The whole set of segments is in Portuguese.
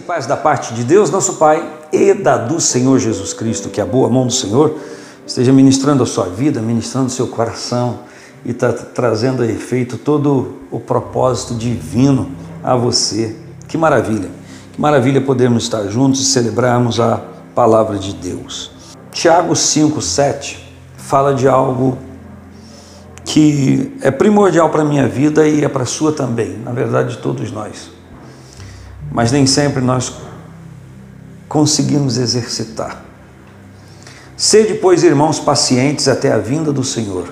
e paz da parte de Deus, nosso Pai, e da do Senhor Jesus Cristo, que a boa mão do Senhor esteja ministrando a sua vida, ministrando o seu coração e está trazendo a efeito todo o propósito divino a você. Que maravilha, que maravilha podermos estar juntos e celebrarmos a palavra de Deus. Tiago 5,7 fala de algo que é primordial para a minha vida e é para a sua também, na verdade, de todos nós mas nem sempre nós conseguimos exercitar. Sede, pois, irmãos, pacientes até a vinda do Senhor.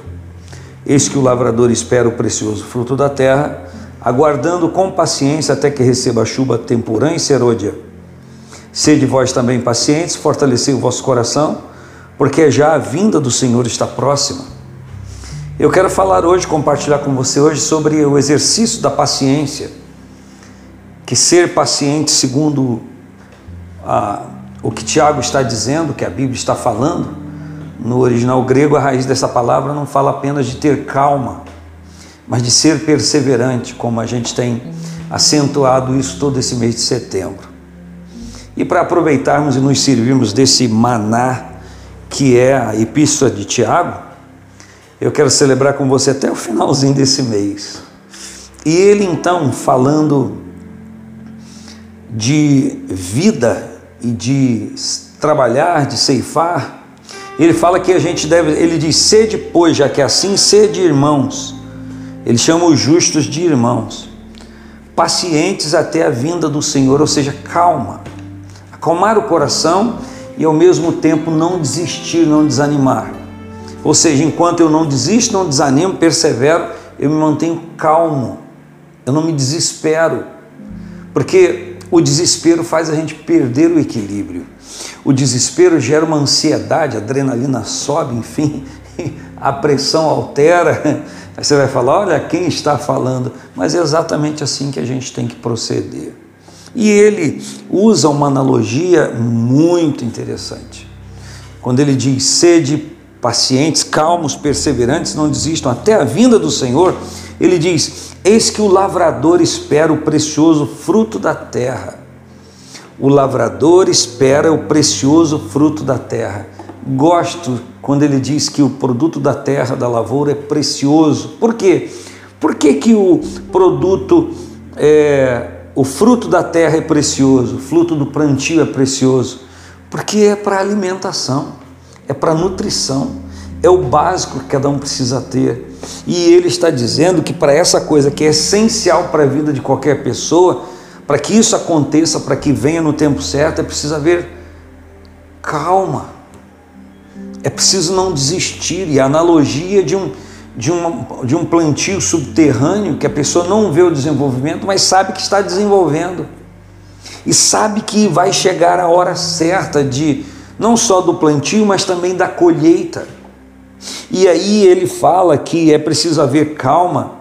Eis que o lavrador espera o precioso fruto da terra, aguardando com paciência até que receba a chuva temporã e serôdia. Sede vós também pacientes, fortalecei o vosso coração, porque já a vinda do Senhor está próxima. Eu quero falar hoje, compartilhar com você hoje sobre o exercício da paciência que ser paciente, segundo a, o que Tiago está dizendo, que a Bíblia está falando, no original grego, a raiz dessa palavra não fala apenas de ter calma, mas de ser perseverante, como a gente tem acentuado isso todo esse mês de setembro. E para aproveitarmos e nos servirmos desse maná que é a epístola de Tiago, eu quero celebrar com você até o finalzinho desse mês. E ele então falando de vida e de trabalhar, de ceifar, ele fala que a gente deve, ele diz: sede, pois, já que assim, sede irmãos. Ele chama os justos de irmãos, pacientes até a vinda do Senhor, ou seja, calma, acalmar o coração e ao mesmo tempo não desistir, não desanimar. Ou seja, enquanto eu não desisto, não desanimo, persevero, eu me mantenho calmo, eu não me desespero, porque o desespero faz a gente perder o equilíbrio. O desespero gera uma ansiedade, a adrenalina sobe, enfim, a pressão altera. Aí você vai falar: olha, quem está falando? Mas é exatamente assim que a gente tem que proceder. E ele usa uma analogia muito interessante. Quando ele diz: sede pacientes, calmos, perseverantes, não desistam até a vinda do Senhor, ele diz: Eis que o lavrador espera o precioso fruto da terra. O lavrador espera o precioso fruto da terra. Gosto quando ele diz que o produto da terra, da lavoura, é precioso. Por quê? Por que, que o produto, é, o fruto da terra é precioso, o fruto do plantio é precioso? Porque é para alimentação, é para nutrição é o básico que cada um precisa ter. E ele está dizendo que para essa coisa que é essencial para a vida de qualquer pessoa, para que isso aconteça, para que venha no tempo certo, é preciso haver calma. É preciso não desistir. E a analogia de um, de, uma, de um plantio subterrâneo, que a pessoa não vê o desenvolvimento, mas sabe que está desenvolvendo. E sabe que vai chegar a hora certa de não só do plantio, mas também da colheita. E aí ele fala que é preciso haver calma,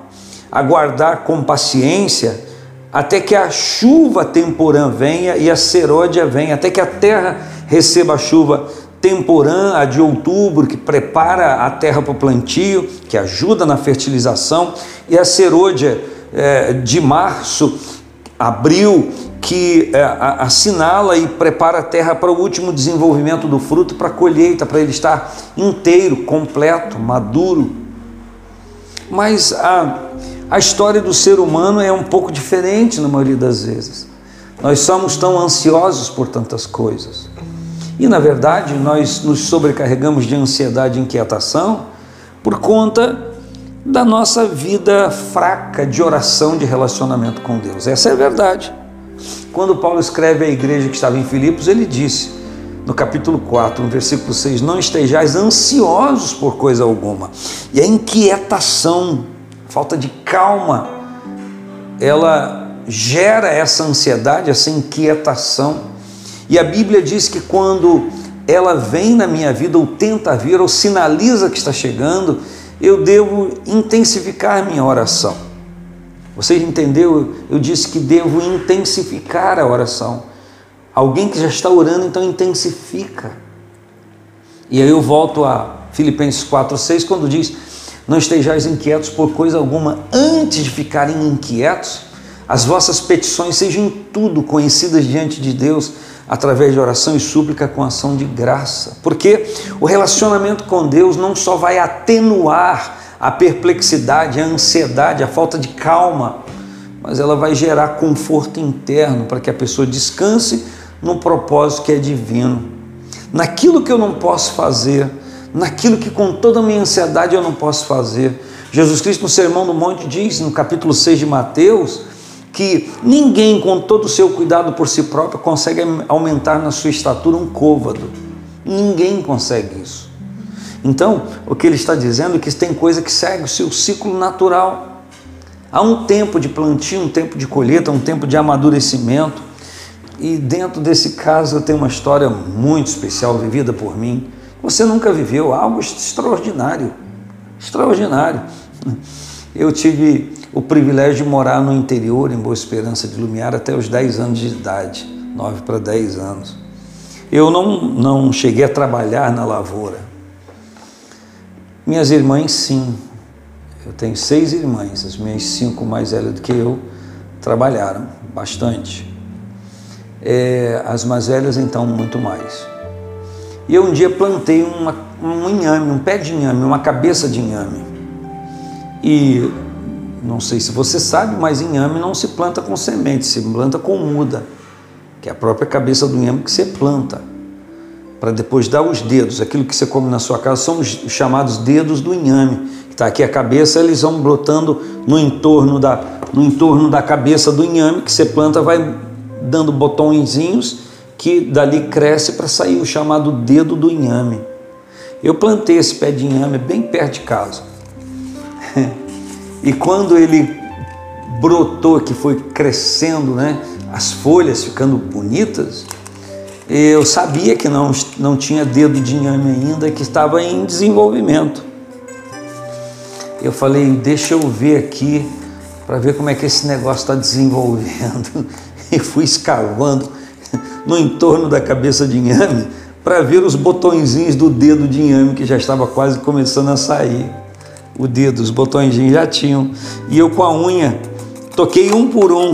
aguardar com paciência, até que a chuva temporã venha e a serôdia venha, até que a terra receba a chuva temporã, a de outubro, que prepara a terra para o plantio, que ajuda na fertilização, e a serôdia é, de março, abril, que é, assinala e prepara a terra para o último desenvolvimento do fruto, para a colheita, para ele estar inteiro, completo, maduro. Mas a, a história do ser humano é um pouco diferente na maioria das vezes. Nós somos tão ansiosos por tantas coisas. E na verdade, nós nos sobrecarregamos de ansiedade e inquietação por conta da nossa vida fraca de oração, de relacionamento com Deus. Essa é a verdade. Quando Paulo escreve à igreja que estava em Filipos, ele disse, no capítulo 4, no versículo 6, não estejais ansiosos por coisa alguma. E a inquietação, falta de calma, ela gera essa ansiedade, essa inquietação. E a Bíblia diz que quando ela vem na minha vida, ou tenta vir, ou sinaliza que está chegando, eu devo intensificar minha oração. Você entendeu? Eu disse que devo intensificar a oração. Alguém que já está orando, então intensifica. E aí eu volto a Filipenses 4,6, quando diz: Não estejais inquietos por coisa alguma, antes de ficarem inquietos, as vossas petições sejam tudo conhecidas diante de Deus através de oração e súplica com ação de graça. Porque o relacionamento com Deus não só vai atenuar a perplexidade, a ansiedade, a falta de calma, mas ela vai gerar conforto interno para que a pessoa descanse no propósito que é divino. Naquilo que eu não posso fazer, naquilo que com toda a minha ansiedade eu não posso fazer. Jesus Cristo no Sermão do Monte diz, no capítulo 6 de Mateus, que ninguém com todo o seu cuidado por si próprio consegue aumentar na sua estatura um côvado. Ninguém consegue isso. Então, o que ele está dizendo é que tem coisa que segue o seu ciclo natural. Há um tempo de plantio, um tempo de colheita, um tempo de amadurecimento. E dentro desse caso eu tenho uma história muito especial vivida por mim. Você nunca viveu algo extraordinário. Extraordinário. Eu tive o privilégio de morar no interior, em Boa Esperança de Lumiar, até os 10 anos de idade, 9 para 10 anos. Eu não, não cheguei a trabalhar na lavoura. Minhas irmãs, sim. Eu tenho seis irmãs, as minhas cinco mais velhas do que eu trabalharam bastante. É, as mais velhas, então, muito mais. E eu um dia plantei uma, um inhame, um pé de inhame, uma cabeça de inhame. E não sei se você sabe, mas inhame não se planta com semente, se planta com muda, que é a própria cabeça do inhame que você planta para depois dar os dedos. Aquilo que você come na sua casa são os chamados dedos do inhame. Está aqui a cabeça, eles vão brotando no entorno da, no entorno da cabeça do inhame que você planta, vai dando botõezinhos que dali cresce para sair o chamado dedo do inhame. Eu plantei esse pé de inhame bem perto de casa. e quando ele brotou, que foi crescendo, né, as folhas ficando bonitas, eu sabia que não, não tinha dedo de inhame ainda, que estava em desenvolvimento. Eu falei, deixa eu ver aqui para ver como é que esse negócio está desenvolvendo. E fui escavando no entorno da cabeça de inhame para ver os botõezinhos do dedo de inhame que já estava quase começando a sair. O dedo, os botõezinhos já tinham. E eu com a unha toquei um por um,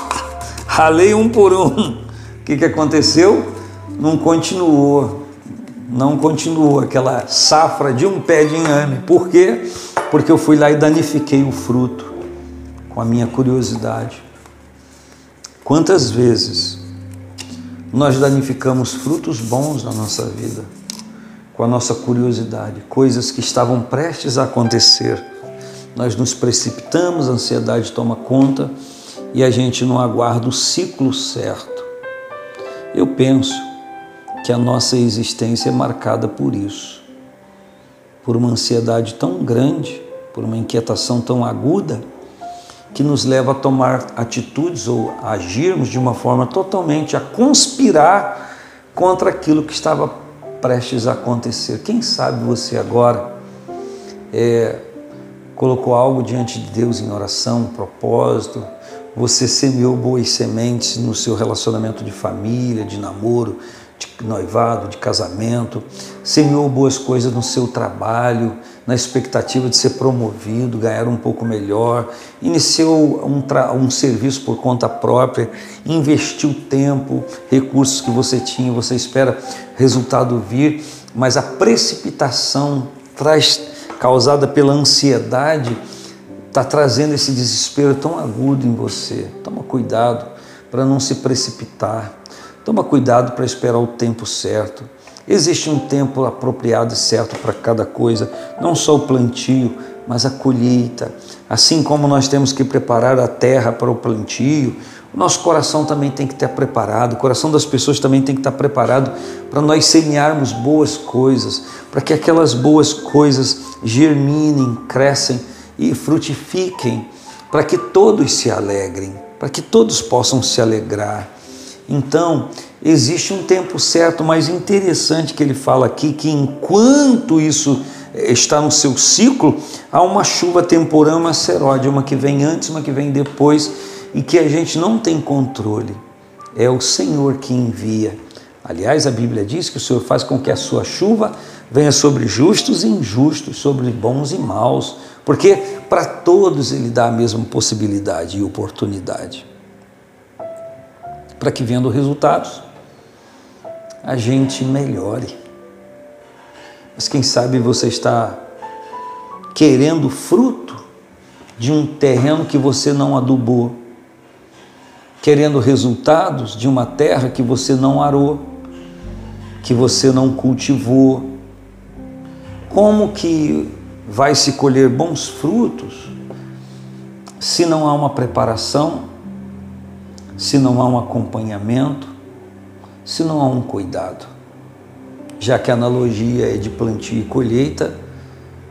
ralei um por um que, que aconteceu? Não continuou, não continuou aquela safra de um pé de inhame. Por quê? Porque eu fui lá e danifiquei o fruto com a minha curiosidade. Quantas vezes nós danificamos frutos bons na nossa vida com a nossa curiosidade, coisas que estavam prestes a acontecer. Nós nos precipitamos, a ansiedade toma conta e a gente não aguarda o ciclo certo. Eu penso que a nossa existência é marcada por isso, por uma ansiedade tão grande, por uma inquietação tão aguda, que nos leva a tomar atitudes ou a agirmos de uma forma totalmente a conspirar contra aquilo que estava prestes a acontecer. Quem sabe você agora é, colocou algo diante de Deus em oração, um propósito, você semeou boas sementes no seu relacionamento de família, de namoro, de noivado, de casamento, semeou boas coisas no seu trabalho, na expectativa de ser promovido, ganhar um pouco melhor, iniciou um, um serviço por conta própria, investiu tempo, recursos que você tinha, você espera resultado vir, mas a precipitação traz causada pela ansiedade está trazendo esse desespero tão agudo em você. Toma cuidado para não se precipitar. Toma cuidado para esperar o tempo certo. Existe um tempo apropriado e certo para cada coisa, não só o plantio, mas a colheita. Assim como nós temos que preparar a terra para o plantio, o nosso coração também tem que estar preparado, o coração das pessoas também tem que estar preparado para nós semearmos boas coisas, para que aquelas boas coisas germinem, crescem e frutifiquem, para que todos se alegrem, para que todos possam se alegrar. Então, existe um tempo certo, mas interessante que ele fala aqui que enquanto isso está no seu ciclo, há uma chuva temporã, uma seródia, uma que vem antes, uma que vem depois e que a gente não tem controle. É o Senhor que envia. Aliás, a Bíblia diz que o Senhor faz com que a sua chuva venha sobre justos e injustos, sobre bons e maus. Por quê? para todos Ele dá a mesma possibilidade e oportunidade. Para que, vendo resultados, a gente melhore. Mas quem sabe você está querendo fruto de um terreno que você não adubou, querendo resultados de uma terra que você não arou, que você não cultivou. Como que vai se colher bons frutos se não há uma preparação, se não há um acompanhamento, se não há um cuidado? Já que a analogia é de plantio e colheita,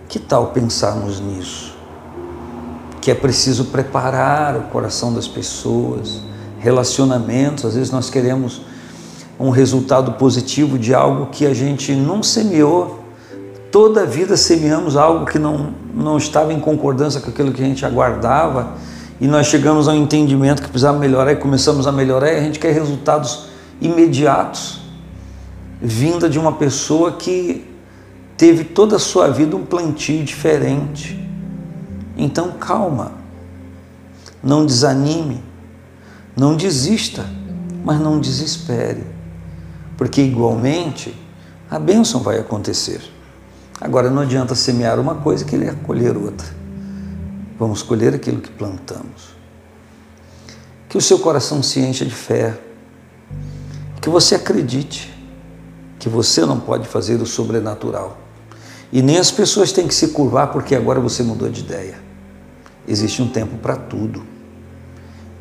que tal pensarmos nisso? Que é preciso preparar o coração das pessoas, relacionamentos, às vezes nós queremos um resultado positivo de algo que a gente não semeou Toda a vida semeamos algo que não, não estava em concordância com aquilo que a gente aguardava e nós chegamos ao entendimento que precisava melhorar e começamos a melhorar e a gente quer resultados imediatos, vinda de uma pessoa que teve toda a sua vida um plantio diferente. Então, calma, não desanime, não desista, mas não desespere, porque igualmente a bênção vai acontecer. Agora não adianta semear uma coisa e querer colher outra. Vamos colher aquilo que plantamos. Que o seu coração se encha de fé. Que você acredite que você não pode fazer o sobrenatural. E nem as pessoas têm que se curvar porque agora você mudou de ideia. Existe um tempo para tudo.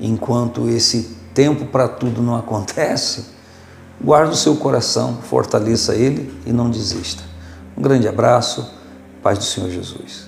Enquanto esse tempo para tudo não acontece, guarde o seu coração, fortaleça ele e não desista. Um grande abraço, paz do Senhor Jesus.